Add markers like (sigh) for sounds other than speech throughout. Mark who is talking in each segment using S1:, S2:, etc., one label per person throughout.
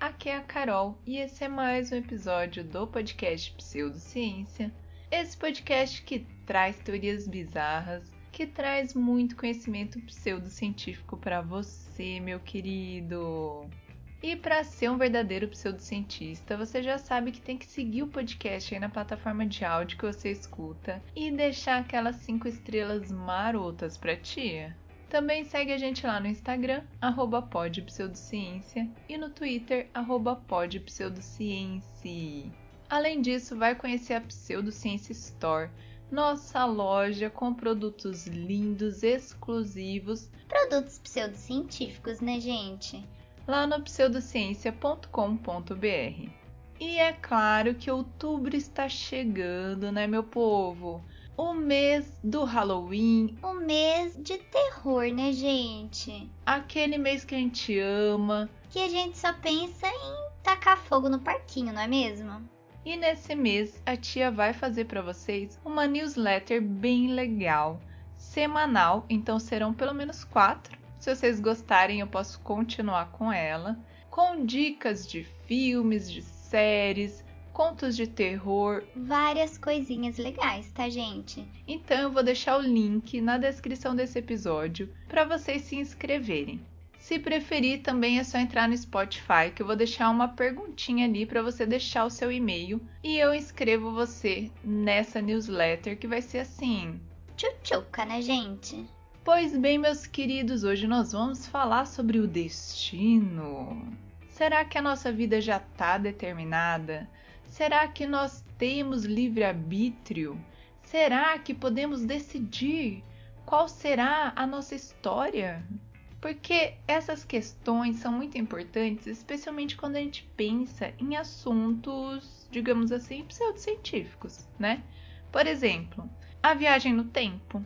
S1: Aqui é a Carol e esse é mais um episódio do podcast Pseudociência. Esse podcast que traz teorias bizarras, que traz muito conhecimento pseudocientífico para você, meu querido. E para ser um verdadeiro pseudocientista, você já sabe que tem que seguir o podcast aí na plataforma de áudio que você escuta e deixar aquelas cinco estrelas marotas para tia. Também segue a gente lá no Instagram, arroba podpseudociência, e no Twitter, arroba podpseudociência. Além disso, vai conhecer a Pseudociência Store, nossa loja com produtos lindos, exclusivos.
S2: Produtos pseudocientíficos, né, gente?
S1: Lá no pseudociência.com.br. E é claro que outubro está chegando, né, meu povo? O mês do Halloween.
S2: O mês de terror, né, gente?
S1: Aquele mês que a gente ama.
S2: Que a gente só pensa em tacar fogo no parquinho, não é mesmo?
S1: E nesse mês a tia vai fazer para vocês uma newsletter bem legal, semanal, então serão pelo menos quatro. Se vocês gostarem, eu posso continuar com ela, com dicas de filmes, de séries, contos de terror,
S2: várias coisinhas legais, tá, gente?
S1: Então eu vou deixar o link na descrição desse episódio para vocês se inscreverem. Se preferir, também é só entrar no Spotify, que eu vou deixar uma perguntinha ali para você deixar o seu e-mail e eu inscrevo você nessa newsletter que vai ser assim.
S2: Tchutchuca, né, gente?
S1: Pois bem, meus queridos, hoje nós vamos falar sobre o destino. Será que a nossa vida já está determinada? Será que nós temos livre-arbítrio? Será que podemos decidir qual será a nossa história? Porque essas questões são muito importantes, especialmente quando a gente pensa em assuntos, digamos assim, pseudocientíficos, né? Por exemplo, a viagem no tempo.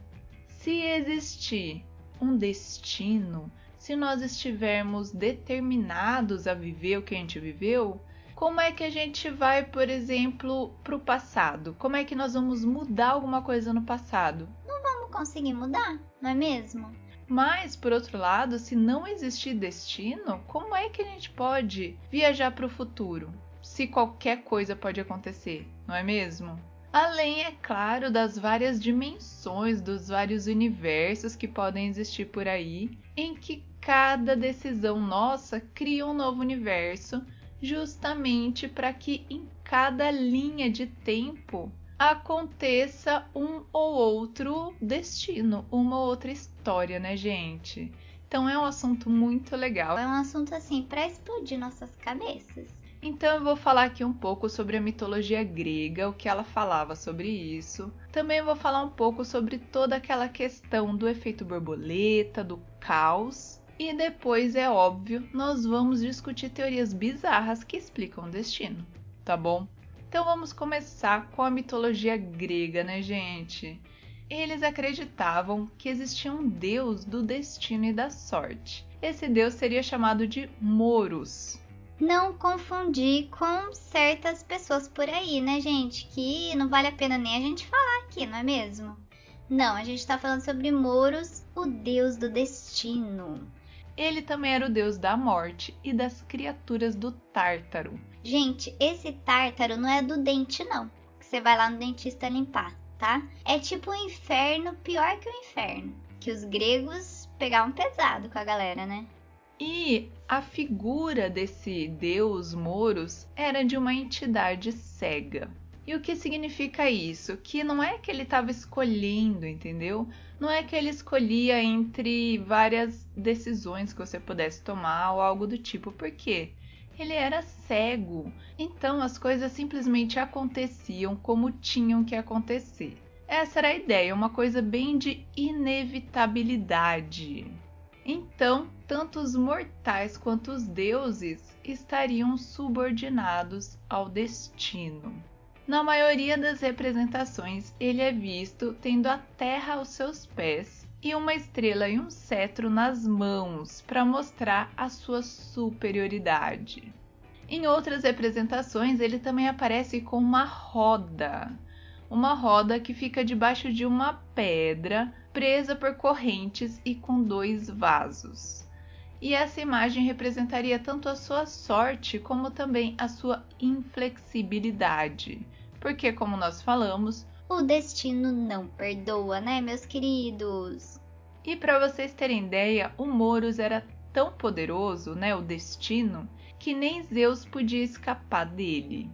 S1: Se existir um destino, se nós estivermos determinados a viver o que a gente viveu, como é que a gente vai, por exemplo, para o passado? Como é que nós vamos mudar alguma coisa no passado?
S2: Não vamos conseguir mudar, não é mesmo?
S1: Mas, por outro lado, se não existir destino, como é que a gente pode viajar para o futuro? Se qualquer coisa pode acontecer, não é mesmo? Além, é claro, das várias dimensões, dos vários universos que podem existir por aí, em que cada decisão nossa cria um novo universo justamente para que em cada linha de tempo aconteça um ou outro destino, uma ou outra história, né, gente? Então é um assunto muito legal.
S2: É um assunto assim para explodir nossas cabeças.
S1: Então eu vou falar aqui um pouco sobre a mitologia grega, o que ela falava sobre isso. Também vou falar um pouco sobre toda aquela questão do efeito borboleta, do caos e depois, é óbvio, nós vamos discutir teorias bizarras que explicam o destino, tá bom? Então vamos começar com a mitologia grega, né, gente? Eles acreditavam que existia um deus do destino e da sorte. Esse deus seria chamado de Moros.
S2: Não confundir com certas pessoas por aí, né, gente? Que não vale a pena nem a gente falar aqui, não é mesmo? Não, a gente está falando sobre Moros, o deus do destino.
S1: Ele também era o deus da morte e das criaturas do Tártaro.
S2: Gente, esse Tártaro não é do dente, não. Que você vai lá no dentista limpar, tá? É tipo o um inferno, pior que o inferno. Que os gregos pegavam pesado com a galera, né?
S1: E a figura desse deus Moros era de uma entidade cega. E o que significa isso? Que não é que ele estava escolhendo, entendeu? Não é que ele escolhia entre várias decisões que você pudesse tomar ou algo do tipo. Por quê? Ele era cego. Então as coisas simplesmente aconteciam como tinham que acontecer. Essa era a ideia, uma coisa bem de inevitabilidade. Então, tanto os mortais quanto os deuses estariam subordinados ao destino. Na maioria das representações, ele é visto tendo a terra aos seus pés e uma estrela e um cetro nas mãos para mostrar a sua superioridade. Em outras representações, ele também aparece com uma roda, uma roda que fica debaixo de uma pedra presa por correntes e com dois vasos e essa imagem representaria tanto a sua sorte como também a sua inflexibilidade. Porque, como nós falamos,
S2: o destino não perdoa, né, meus queridos?
S1: E para vocês terem ideia, o Moros era tão poderoso, né, o destino, que nem Zeus podia escapar dele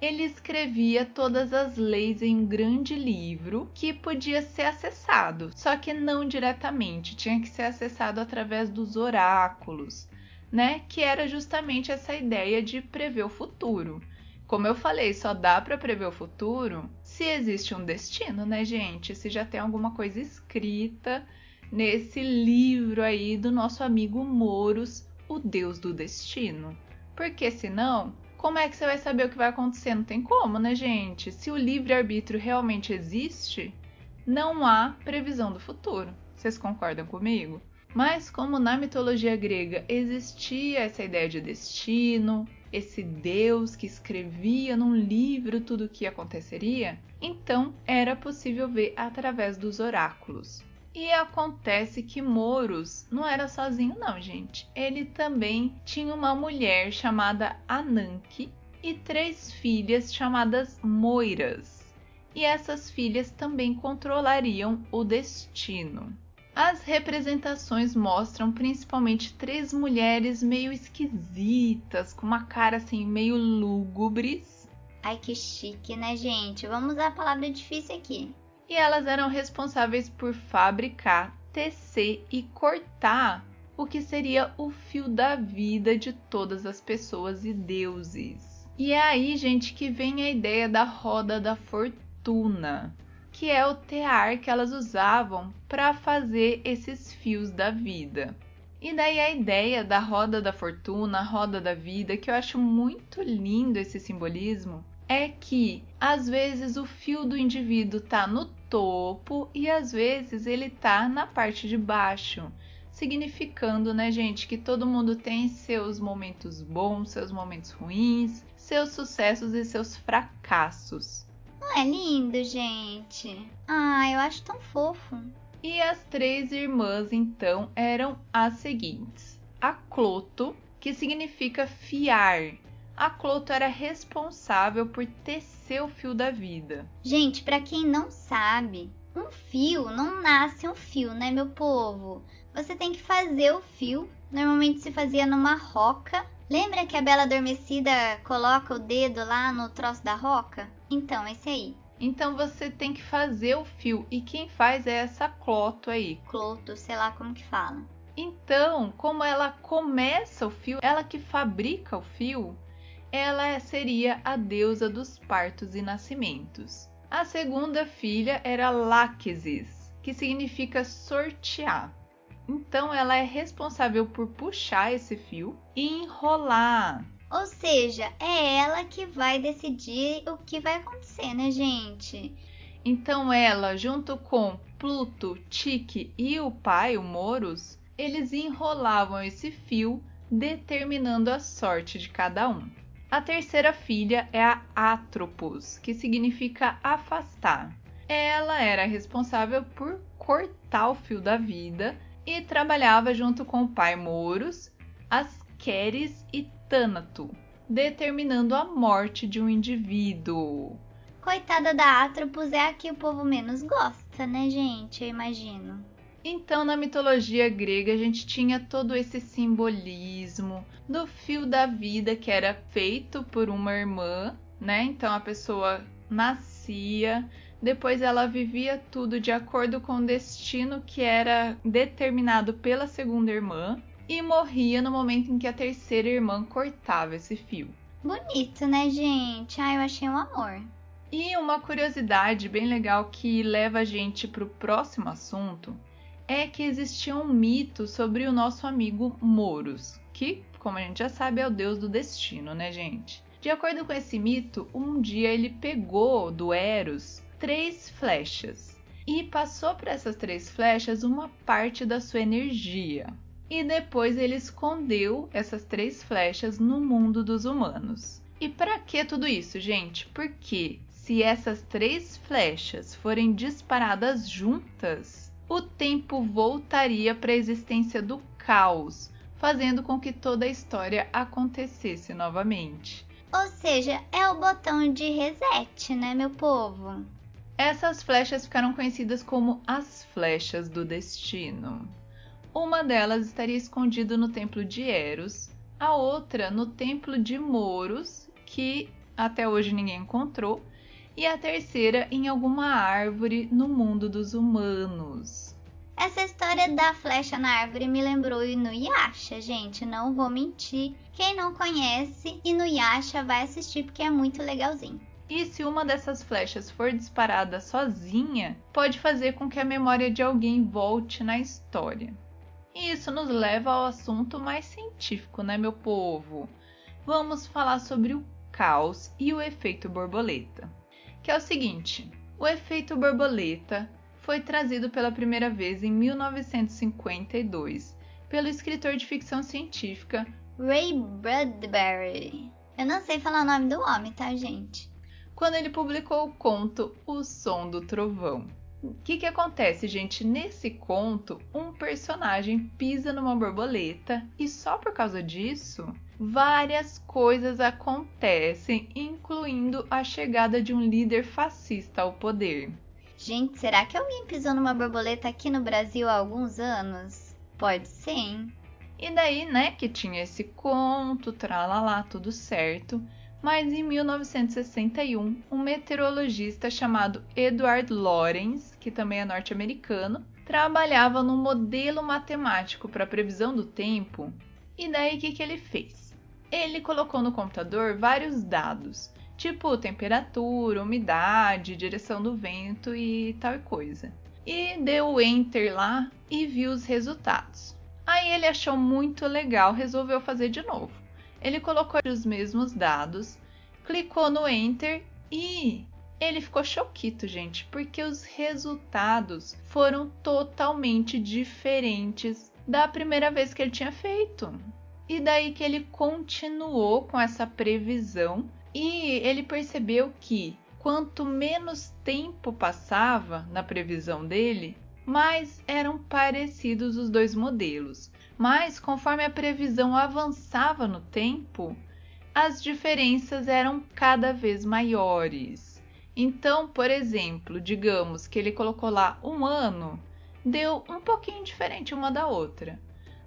S1: ele escrevia todas as leis em um grande livro que podia ser acessado, só que não diretamente, tinha que ser acessado através dos oráculos, né? Que era justamente essa ideia de prever o futuro. Como eu falei, só dá para prever o futuro se existe um destino, né, gente? Se já tem alguma coisa escrita nesse livro aí do nosso amigo Moros, o Deus do Destino. Porque senão como é que você vai saber o que vai acontecer? Não tem como, né, gente? Se o livre-arbítrio realmente existe, não há previsão do futuro. Vocês concordam comigo? Mas como na mitologia grega existia essa ideia de destino, esse Deus que escrevia num livro tudo o que aconteceria, então era possível ver através dos oráculos. E acontece que Moros não era sozinho, não, gente. Ele também tinha uma mulher chamada Ananke e três filhas chamadas Moiras. E essas filhas também controlariam o destino. As representações mostram principalmente três mulheres meio esquisitas, com uma cara assim meio lúgubres.
S2: Ai que chique, né, gente? Vamos usar a palavra difícil aqui
S1: e elas eram responsáveis por fabricar, tecer e cortar o que seria o fio da vida de todas as pessoas e deuses. E é aí, gente, que vem a ideia da roda da fortuna, que é o tear que elas usavam para fazer esses fios da vida. E daí a ideia da roda da fortuna, roda da vida, que eu acho muito lindo esse simbolismo, é que às vezes o fio do indivíduo está no topo e às vezes ele está na parte de baixo, significando, né, gente, que todo mundo tem seus momentos bons, seus momentos ruins, seus sucessos e seus fracassos.
S2: Não é lindo, gente? Ah, eu acho tão fofo.
S1: E as três irmãs então eram as seguintes: a Cloto, que significa fiar, a Cloto era responsável por tecer o fio da vida.
S2: Gente, para quem não sabe, um fio não nasce um fio, né, meu povo? Você tem que fazer o fio. Normalmente se fazia numa roca. Lembra que a Bela Adormecida coloca o dedo lá no troço da roca? Então, esse aí.
S1: Então você tem que fazer o fio. E quem faz é essa cloto aí.
S2: Cloto, sei lá como que fala.
S1: Então, como ela começa o fio, ela que fabrica o fio, ela seria a deusa dos partos e nascimentos. A segunda filha era Láquesis, que significa sortear. Então ela é responsável por puxar esse fio e enrolar.
S2: Ou seja, é ela que vai decidir o que vai acontecer, né, gente?
S1: Então ela, junto com Pluto, Tique e o pai, o Moros, eles enrolavam esse fio, determinando a sorte de cada um. A terceira filha é a Atropos, que significa afastar. Ela era responsável por cortar o fio da vida e trabalhava junto com o pai Moros, Asqueres e Tânato, determinando a morte de um indivíduo.
S2: Coitada da Atropos é a que o povo menos gosta, né, gente? Eu imagino.
S1: Então, na mitologia grega, a gente tinha todo esse simbolismo do fio da vida que era feito por uma irmã, né? Então a pessoa nascia, depois ela vivia tudo de acordo com o destino que era determinado pela segunda irmã e morria no momento em que a terceira irmã cortava esse fio.
S2: Bonito, né, gente? Ah, eu achei um amor.
S1: E uma curiosidade bem legal que leva a gente para o próximo assunto é que existia um mito sobre o nosso amigo Moros, que, como a gente já sabe, é o deus do destino, né, gente? De acordo com esse mito, um dia ele pegou do Eros três flechas e passou para essas três flechas uma parte da sua energia. E depois ele escondeu essas três flechas no mundo dos humanos. E para que tudo isso, gente? Porque se essas três flechas forem disparadas juntas, o tempo voltaria para a existência do caos, fazendo com que toda a história acontecesse novamente.
S2: Ou seja, é o botão de reset, né, meu povo?
S1: Essas flechas ficaram conhecidas como as flechas do destino. Uma delas estaria escondida no templo de Eros, a outra no templo de Moros, que até hoje ninguém encontrou, e a terceira em alguma árvore no mundo dos humanos.
S2: Essa história da flecha na árvore me lembrou Inuyasha, gente, não vou mentir. Quem não conhece Inuyasha vai assistir porque é muito legalzinho.
S1: E se uma dessas flechas for disparada sozinha, pode fazer com que a memória de alguém volte na história. E isso nos leva ao assunto mais científico, né, meu povo? Vamos falar sobre o caos e o efeito borboleta. Que é o seguinte: o efeito borboleta foi trazido pela primeira vez em 1952 pelo escritor de ficção científica
S2: Ray Bradbury. Eu não sei falar o nome do homem, tá, gente?
S1: Quando ele publicou o conto O Som do Trovão. O que, que acontece, gente? Nesse conto, um personagem pisa numa borboleta e só por causa disso, várias coisas acontecem, incluindo a chegada de um líder fascista ao poder.
S2: Gente, será que alguém pisou numa borboleta aqui no Brasil há alguns anos? Pode ser, hein?
S1: E daí, né, que tinha esse conto, tralalá, tudo certo. Mas em 1961, um meteorologista chamado Edward Lorenz, que também é norte-americano, trabalhava num modelo matemático para previsão do tempo. E daí o que, que ele fez? Ele colocou no computador vários dados tipo temperatura, umidade, direção do vento e tal coisa. E deu enter lá e viu os resultados. Aí ele achou muito legal, resolveu fazer de novo. Ele colocou os mesmos dados, clicou no enter e ele ficou choquito, gente, porque os resultados foram totalmente diferentes da primeira vez que ele tinha feito. E daí que ele continuou com essa previsão e ele percebeu que quanto menos tempo passava na previsão dele, mais eram parecidos os dois modelos. Mas conforme a previsão avançava no tempo, as diferenças eram cada vez maiores. Então, por exemplo, digamos que ele colocou lá um ano, deu um pouquinho diferente uma da outra.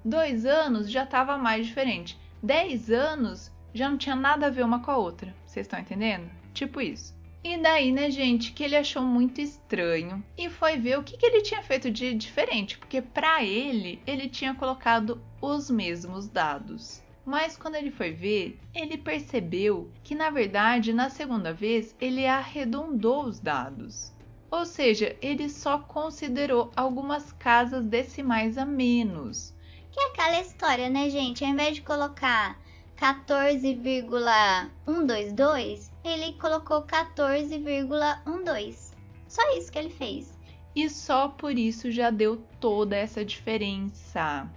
S1: Dois anos já estava mais diferente. Dez anos já não tinha nada a ver uma com a outra. Vocês estão entendendo? Tipo isso. E daí, né, gente, que ele achou muito estranho e foi ver o que, que ele tinha feito de diferente, porque para ele, ele tinha colocado os mesmos dados. Mas quando ele foi ver, ele percebeu que na verdade, na segunda vez, ele arredondou os dados. Ou seja, ele só considerou algumas casas decimais a menos.
S2: Que é aquela história, né, gente? Ao invés de colocar 14,122, ele colocou 14,12. Só isso que ele fez.
S1: E só por isso já deu toda essa diferença.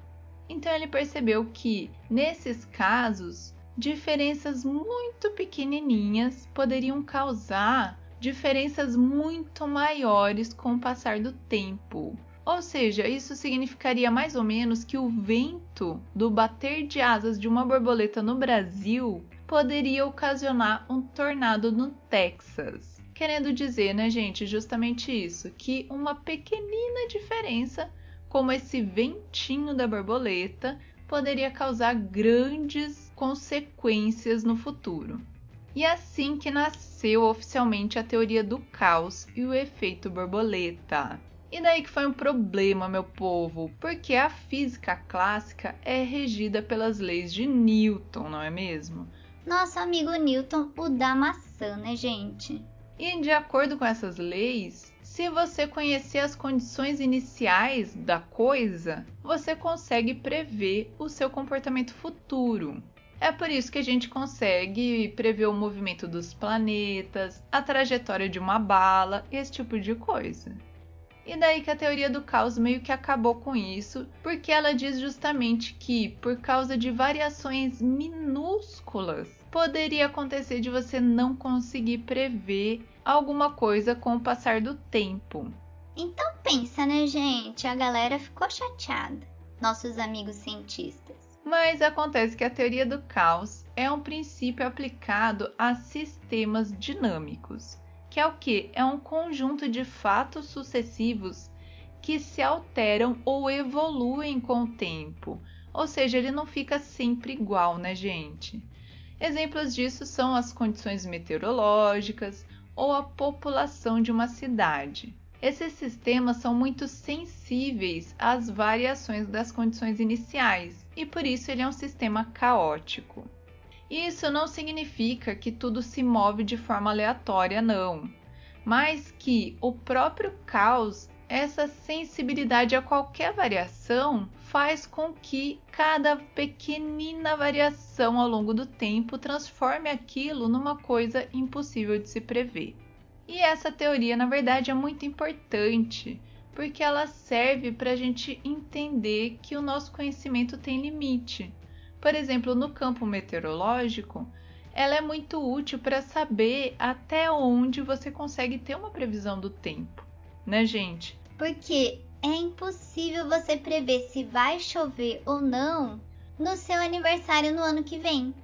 S1: Então ele percebeu que, nesses casos, diferenças muito pequenininhas poderiam causar diferenças muito maiores com o passar do tempo. Ou seja, isso significaria mais ou menos que o vento do bater de asas de uma borboleta no Brasil poderia ocasionar um tornado no Texas. Querendo dizer, né, gente, justamente isso, que uma pequenina diferença, como esse ventinho da borboleta, poderia causar grandes consequências no futuro. E assim que nasceu oficialmente a teoria do caos e o efeito borboleta. E daí que foi um problema, meu povo, porque a física clássica é regida pelas leis de Newton, não é mesmo?
S2: Nosso amigo Newton, o da maçã, né, gente?
S1: E de acordo com essas leis, se você conhecer as condições iniciais da coisa, você consegue prever o seu comportamento futuro. É por isso que a gente consegue prever o movimento dos planetas, a trajetória de uma bala, esse tipo de coisa. E daí que a teoria do caos meio que acabou com isso, porque ela diz justamente que, por causa de variações minúsculas, poderia acontecer de você não conseguir prever alguma coisa com o passar do tempo.
S2: Então pensa, né, gente? A galera ficou chateada, nossos amigos cientistas.
S1: Mas acontece que a teoria do caos é um princípio aplicado a sistemas dinâmicos, que é o que? É um conjunto de fatos sucessivos que se alteram ou evoluem com o tempo. Ou seja, ele não fica sempre igual, né, gente? Exemplos disso são as condições meteorológicas ou a população de uma cidade. Esses sistemas são muito sensíveis às variações das condições iniciais e por isso ele é um sistema caótico. Isso não significa que tudo se move de forma aleatória, não, mas que o próprio caos, essa sensibilidade a qualquer variação, faz com que cada pequenina variação ao longo do tempo transforme aquilo numa coisa impossível de se prever. E essa teoria, na verdade, é muito importante porque ela serve para a gente entender que o nosso conhecimento tem limite. Por exemplo, no campo meteorológico, ela é muito útil para saber até onde você consegue ter uma previsão do tempo, né, gente?
S2: Porque é impossível você prever se vai chover ou não no seu aniversário no ano que vem.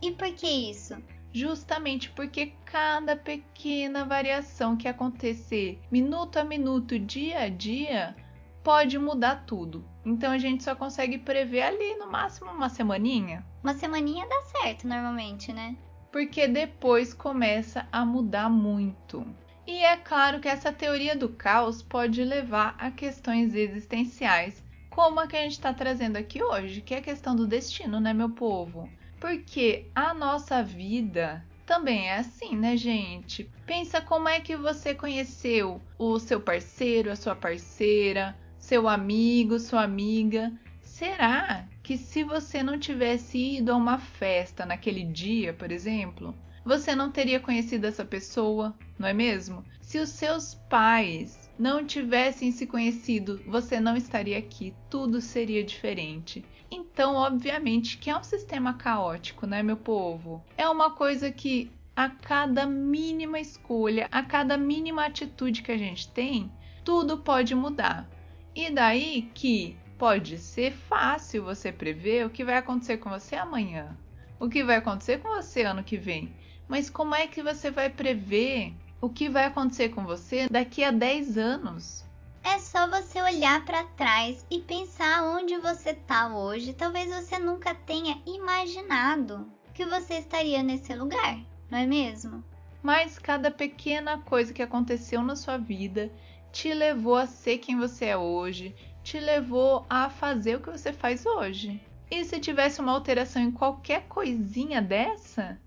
S2: E por que isso?
S1: justamente porque cada pequena variação que acontecer minuto a minuto, dia a dia, pode mudar tudo. Então a gente só consegue prever ali no máximo uma semaninha.
S2: Uma semaninha dá certo normalmente, né?
S1: Porque depois começa a mudar muito. E é claro que essa teoria do caos pode levar a questões existenciais, como a que a gente está trazendo aqui hoje, que é a questão do destino, né, meu povo? Porque a nossa vida também é assim, né, gente? Pensa como é que você conheceu o seu parceiro, a sua parceira, seu amigo, sua amiga. Será que se você não tivesse ido a uma festa naquele dia, por exemplo, você não teria conhecido essa pessoa, não é mesmo? Se os seus pais não tivessem se conhecido, você não estaria aqui, tudo seria diferente. Então, obviamente, que é um sistema caótico, né, meu povo? É uma coisa que a cada mínima escolha, a cada mínima atitude que a gente tem, tudo pode mudar. E daí que pode ser fácil você prever o que vai acontecer com você amanhã, o que vai acontecer com você ano que vem. Mas como é que você vai prever o que vai acontecer com você daqui a 10 anos?
S2: É só você olhar para trás e pensar onde você está hoje. Talvez você nunca tenha imaginado que você estaria nesse lugar, não é mesmo?
S1: Mas cada pequena coisa que aconteceu na sua vida te levou a ser quem você é hoje, te levou a fazer o que você faz hoje. E se tivesse uma alteração em qualquer coisinha dessa,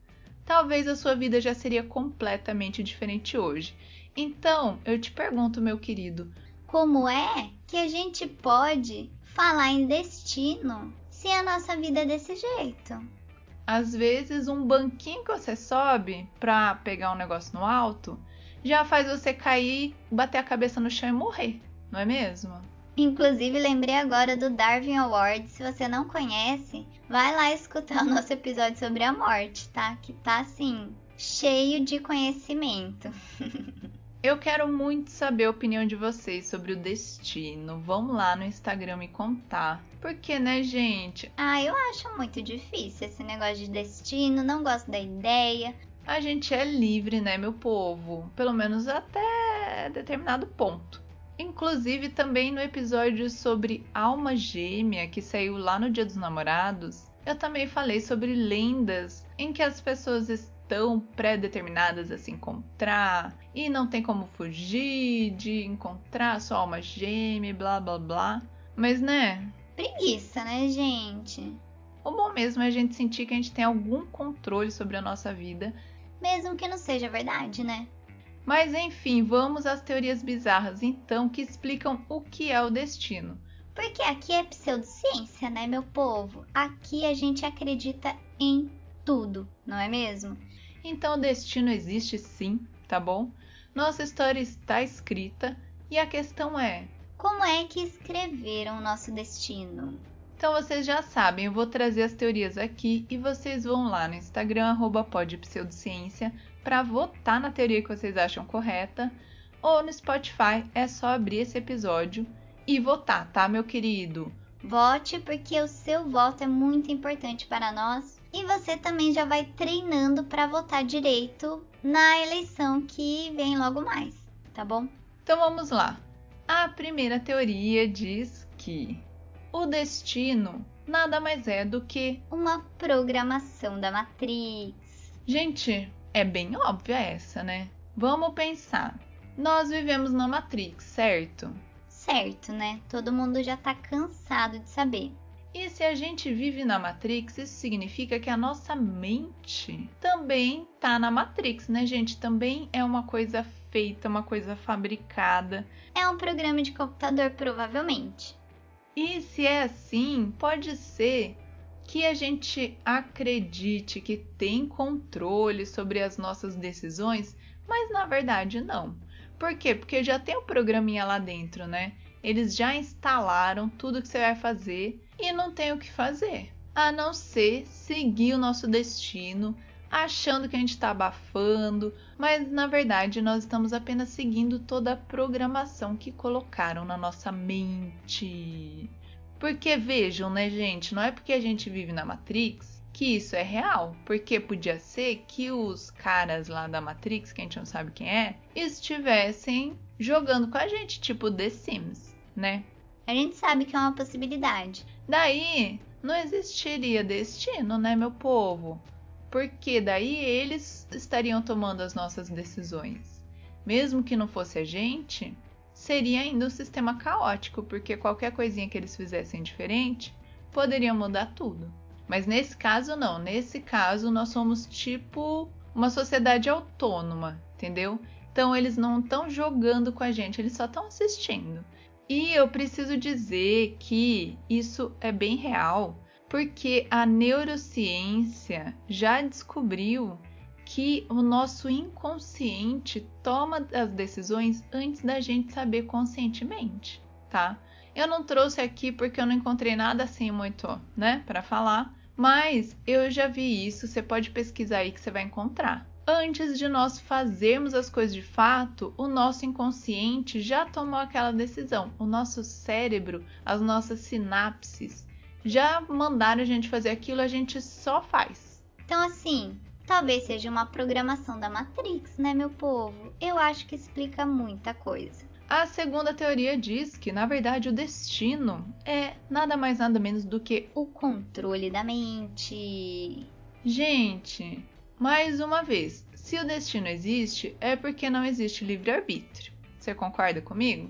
S1: talvez a sua vida já seria completamente diferente hoje. Então, eu te pergunto, meu querido,
S2: como é que a gente pode falar em destino se a nossa vida é desse jeito?
S1: Às vezes, um banquinho que você sobe para pegar um negócio no alto já faz você cair, bater a cabeça no chão e morrer, não é mesmo?
S2: Inclusive, lembrei agora do Darwin Award. Se você não conhece, vai lá escutar o nosso episódio sobre a morte, tá? Que tá assim, cheio de conhecimento. (laughs)
S1: Eu quero muito saber a opinião de vocês sobre o destino. Vamos lá no Instagram me contar. Porque, né, gente?
S2: Ah, eu acho muito difícil esse negócio de destino, não gosto da ideia.
S1: A gente é livre, né, meu povo? Pelo menos até determinado ponto. Inclusive, também no episódio sobre alma gêmea, que saiu lá no Dia dos Namorados, eu também falei sobre lendas em que as pessoas tão pré-determinadas a se encontrar e não tem como fugir de encontrar sua alma gêmea, blá blá blá. Mas né?
S2: Preguiça, né, gente?
S1: O bom mesmo é a gente sentir que a gente tem algum controle sobre a nossa vida.
S2: Mesmo que não seja verdade, né?
S1: Mas enfim, vamos às teorias bizarras então que explicam o que é o destino.
S2: Porque aqui é pseudociência, né, meu povo? Aqui a gente acredita em tudo, não é mesmo?
S1: Então o destino existe sim, tá bom? Nossa história está escrita e a questão é:
S2: como é que escreveram o nosso destino?
S1: Então vocês já sabem, eu vou trazer as teorias aqui e vocês vão lá no Instagram @podpseudociência para votar na teoria que vocês acham correta, ou no Spotify é só abrir esse episódio e votar, tá, meu querido?
S2: Vote porque o seu voto é muito importante para nós e você também já vai treinando para votar direito na eleição que vem logo mais, tá bom?
S1: Então vamos lá. A primeira teoria diz que o destino nada mais é do que
S2: uma programação da Matrix.
S1: Gente, é bem óbvia essa, né? Vamos pensar. Nós vivemos na Matrix, certo?
S2: Certo, né? Todo mundo já tá cansado de saber.
S1: E se a gente vive na Matrix, isso significa que a nossa mente também tá na Matrix, né, gente? Também é uma coisa feita, uma coisa fabricada.
S2: É um programa de computador, provavelmente.
S1: E se é assim, pode ser que a gente acredite que tem controle sobre as nossas decisões, mas na verdade não. Por quê? Porque já tem o um programinha lá dentro, né? Eles já instalaram tudo que você vai fazer e não tem o que fazer, a não ser seguir o nosso destino, achando que a gente está abafando, mas na verdade nós estamos apenas seguindo toda a programação que colocaram na nossa mente. Porque vejam, né, gente, não é porque a gente vive na Matrix que isso é real, porque podia ser que os caras lá da Matrix, que a gente não sabe quem é, estivessem jogando com a gente, tipo The Sims, né?
S2: A gente sabe que é uma possibilidade.
S1: Daí não existiria destino, né, meu povo? Porque daí eles estariam tomando as nossas decisões. Mesmo que não fosse a gente, seria ainda um sistema caótico, porque qualquer coisinha que eles fizessem diferente poderia mudar tudo. Mas nesse caso, não. Nesse caso, nós somos tipo uma sociedade autônoma, entendeu? Então eles não estão jogando com a gente, eles só estão assistindo. E eu preciso dizer que isso é bem real, porque a neurociência já descobriu que o nosso inconsciente toma as decisões antes da gente saber conscientemente, tá? Eu não trouxe aqui porque eu não encontrei nada assim muito, né, para falar, mas eu já vi isso, você pode pesquisar aí que você vai encontrar. Antes de nós fazermos as coisas de fato, o nosso inconsciente já tomou aquela decisão. O nosso cérebro, as nossas sinapses, já mandaram a gente fazer aquilo, a gente só faz.
S2: Então, assim, talvez seja uma programação da Matrix, né, meu povo? Eu acho que explica muita coisa.
S1: A segunda teoria diz que, na verdade, o destino é nada mais nada menos do que
S2: o controle da mente.
S1: Gente, mais uma vez, se o destino existe, é porque não existe livre-arbítrio. Você concorda comigo?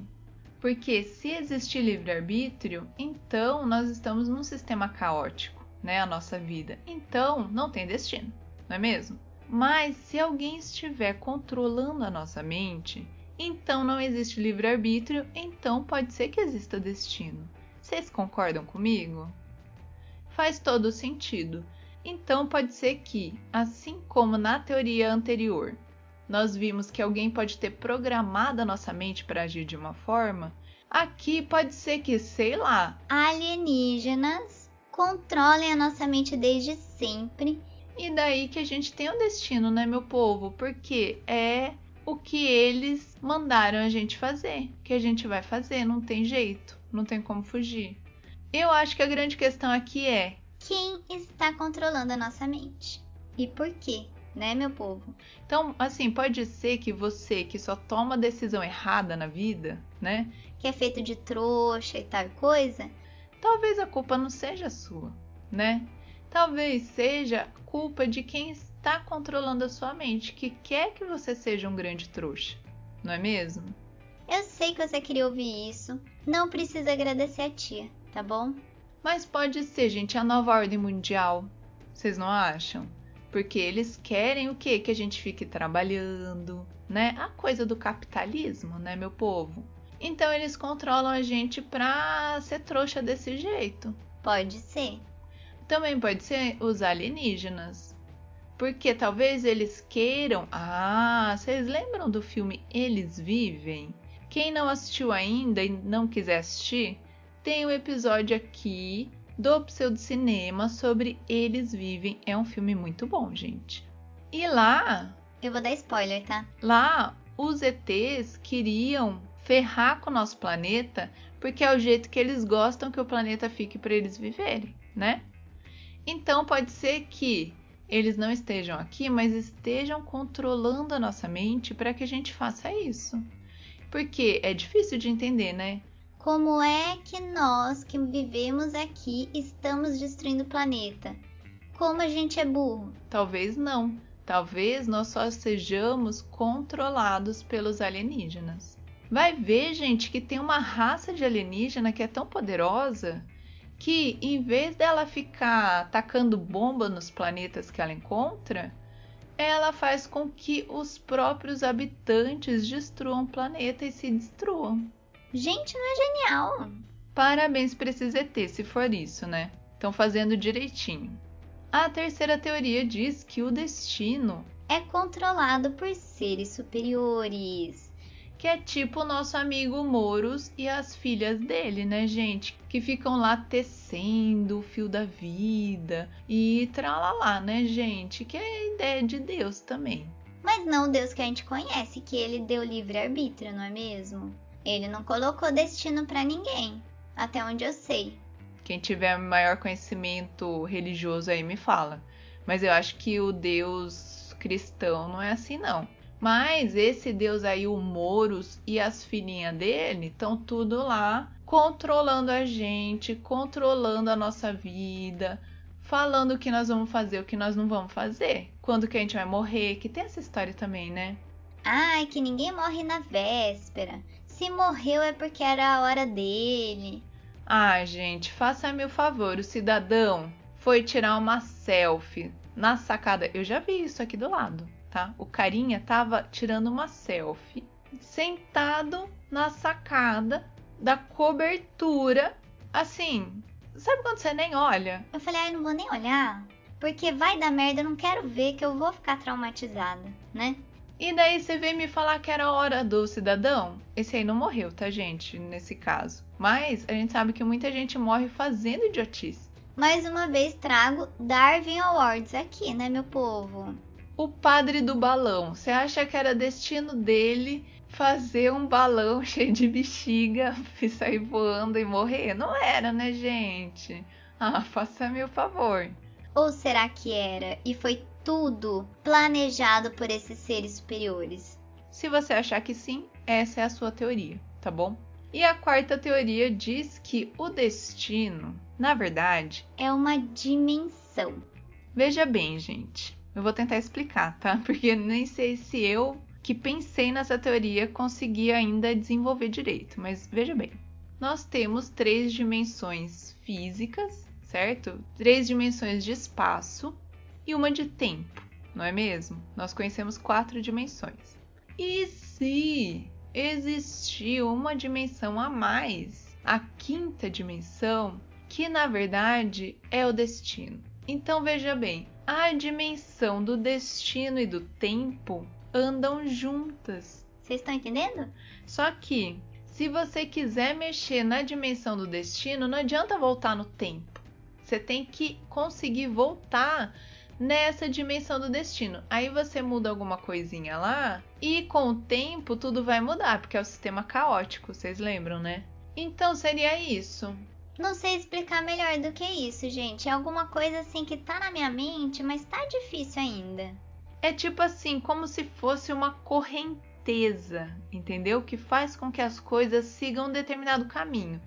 S1: Porque se existir livre-arbítrio, então nós estamos num sistema caótico, né? A nossa vida. Então não tem destino, não é mesmo? Mas se alguém estiver controlando a nossa mente, então não existe livre-arbítrio, então pode ser que exista destino. Vocês concordam comigo? Faz todo sentido. Então pode ser que, assim como na teoria anterior, nós vimos que alguém pode ter programado a nossa mente para agir de uma forma, aqui pode ser que, sei lá,
S2: alienígenas controlem a nossa mente desde sempre.
S1: E daí que a gente tem o um destino, né, meu povo? Porque é o que eles mandaram a gente fazer, que a gente vai fazer, não tem jeito, não tem como fugir. Eu acho que a grande questão aqui é
S2: quem está controlando a nossa mente e por quê? Né, meu povo?
S1: Então, assim, pode ser que você que só toma decisão errada na vida, né?
S2: Que é feito de trouxa e tal coisa.
S1: Talvez a culpa não seja sua, né? Talvez seja culpa de quem está controlando a sua mente, que quer que você seja um grande trouxa, não é mesmo?
S2: Eu sei que você queria ouvir isso. Não precisa agradecer a tia, tá bom?
S1: Mas pode ser, gente, a nova ordem mundial. Vocês não acham? Porque eles querem o quê? Que a gente fique trabalhando, né? A coisa do capitalismo, né, meu povo? Então eles controlam a gente pra ser trouxa desse jeito.
S2: Pode ser.
S1: Também pode ser os alienígenas. Porque talvez eles queiram. Ah, vocês lembram do filme Eles Vivem? Quem não assistiu ainda e não quiser assistir, tem um episódio aqui do Pseudo Cinema sobre Eles Vivem. É um filme muito bom, gente. E lá.
S2: Eu vou dar spoiler, tá?
S1: Lá, os ETs queriam ferrar com o nosso planeta porque é o jeito que eles gostam que o planeta fique para eles viverem, né? Então pode ser que eles não estejam aqui, mas estejam controlando a nossa mente para que a gente faça isso. Porque é difícil de entender, né?
S2: Como é que nós que vivemos aqui estamos destruindo o planeta? Como a gente é burro?
S1: Talvez não. Talvez nós só sejamos controlados pelos alienígenas. Vai ver, gente, que tem uma raça de alienígena que é tão poderosa que, em vez dela ficar atacando bomba nos planetas que ela encontra, ela faz com que os próprios habitantes destruam o planeta e se destruam.
S2: Gente, não é genial?
S1: Parabéns para esses ET, se for isso, né? Estão fazendo direitinho. A terceira teoria diz que o destino
S2: é controlado por seres superiores.
S1: Que é tipo o nosso amigo Moros e as filhas dele, né, gente? Que ficam lá tecendo o fio da vida e tralalá, né, gente? Que é a ideia de Deus também.
S2: Mas não o Deus que a gente conhece, que ele deu livre-arbítrio, não é mesmo? Ele não colocou destino para ninguém, até onde eu sei.
S1: Quem tiver maior conhecimento religioso aí me fala. Mas eu acho que o Deus cristão não é assim, não. Mas esse Deus aí, o Moros e as filhinhas dele, estão tudo lá controlando a gente, controlando a nossa vida, falando o que nós vamos fazer, o que nós não vamos fazer, quando que a gente vai morrer, que tem essa história também, né?
S2: Ai, que ninguém morre na véspera. Se morreu é porque era a hora dele.
S1: Ah, gente, faça-me o favor, o cidadão foi tirar uma selfie na sacada. Eu já vi isso aqui do lado, tá? O carinha tava tirando uma selfie sentado na sacada da cobertura, assim. Sabe quando você nem olha?
S2: Eu falei, ah, eu não vou nem olhar, porque vai dar merda, eu não quero ver que eu vou ficar traumatizada, né?
S1: E daí você vem me falar que era a hora do cidadão? Esse aí não morreu, tá, gente? Nesse caso. Mas a gente sabe que muita gente morre fazendo idiotice.
S2: Mais uma vez trago Darwin Awards aqui, né, meu povo?
S1: O padre do balão. Você acha que era destino dele fazer um balão (laughs) cheio de bexiga (laughs) e sair voando e morrer? Não era, né, gente? Ah, (laughs) faça-me o favor.
S2: Ou será que era e foi tudo planejado por esses seres superiores?
S1: Se você achar que sim, essa é a sua teoria, tá bom? E a quarta teoria diz que o destino, na verdade,
S2: é uma dimensão.
S1: Veja bem, gente. Eu vou tentar explicar, tá? (laughs) Porque nem sei se eu que pensei nessa teoria consegui ainda desenvolver direito, mas veja bem. Nós temos três dimensões físicas, certo? Três dimensões de espaço e uma de tempo, não é mesmo? Nós conhecemos quatro dimensões. E se existir uma dimensão a mais, a quinta dimensão, que na verdade é o destino? Então veja bem, a dimensão do destino e do tempo andam juntas.
S2: Vocês estão entendendo?
S1: Só que se você quiser mexer na dimensão do destino, não adianta voltar no tempo. Você tem que conseguir voltar nessa dimensão do destino. Aí você muda alguma coisinha lá e com o tempo tudo vai mudar, porque é o sistema caótico, vocês lembram, né? Então seria isso.
S2: Não sei explicar melhor do que isso, gente. É alguma coisa assim que tá na minha mente, mas tá difícil ainda.
S1: É tipo assim, como se fosse uma correnteza, entendeu? Que faz com que as coisas sigam um determinado caminho.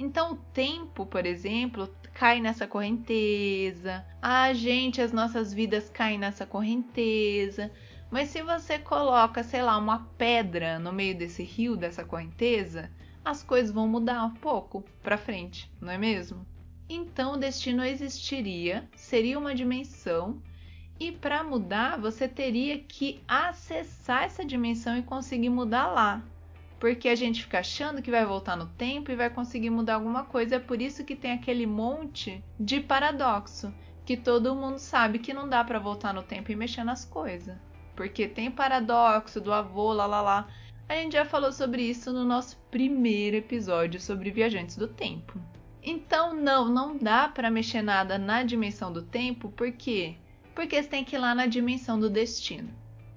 S1: Então, o tempo, por exemplo, cai nessa correnteza, a gente, as nossas vidas caem nessa correnteza. Mas se você coloca, sei lá, uma pedra no meio desse rio, dessa correnteza, as coisas vão mudar um pouco para frente, não é mesmo? Então o destino existiria, seria uma dimensão, e para mudar você teria que acessar essa dimensão e conseguir mudar lá. Porque a gente fica achando que vai voltar no tempo e vai conseguir mudar alguma coisa. É por isso que tem aquele monte de paradoxo, que todo mundo sabe que não dá para voltar no tempo e mexer nas coisas. Porque tem paradoxo do avô, lá lá lá. A gente já falou sobre isso no nosso primeiro episódio sobre viajantes do tempo. Então, não, não dá para mexer nada na dimensão do tempo, por quê? Porque você tem que ir lá na dimensão do destino.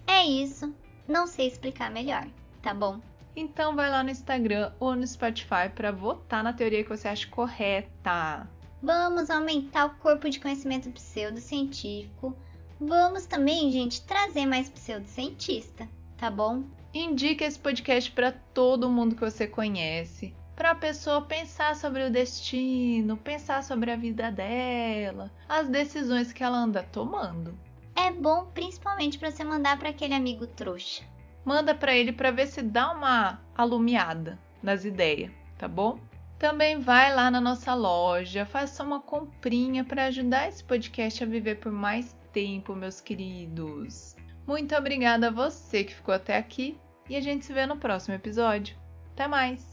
S2: É isso. Não sei explicar melhor, tá bom?
S1: Então vai lá no Instagram ou no Spotify para votar na teoria que você acha correta.
S2: Vamos aumentar o corpo de conhecimento pseudocientífico. Vamos também, gente, trazer mais pseudocientista, tá bom?
S1: Indique esse podcast para todo mundo que você conhece para a pessoa pensar sobre o destino, pensar sobre a vida dela, as decisões que ela anda tomando.
S2: É bom principalmente para você mandar para aquele amigo trouxa.
S1: Manda para ele para ver se dá uma alumiada nas ideias, tá bom? Também vai lá na nossa loja, faça uma comprinha para ajudar esse podcast a viver por mais tempo, meus queridos. Muito obrigada a você que ficou até aqui e a gente se vê no próximo episódio. Até mais!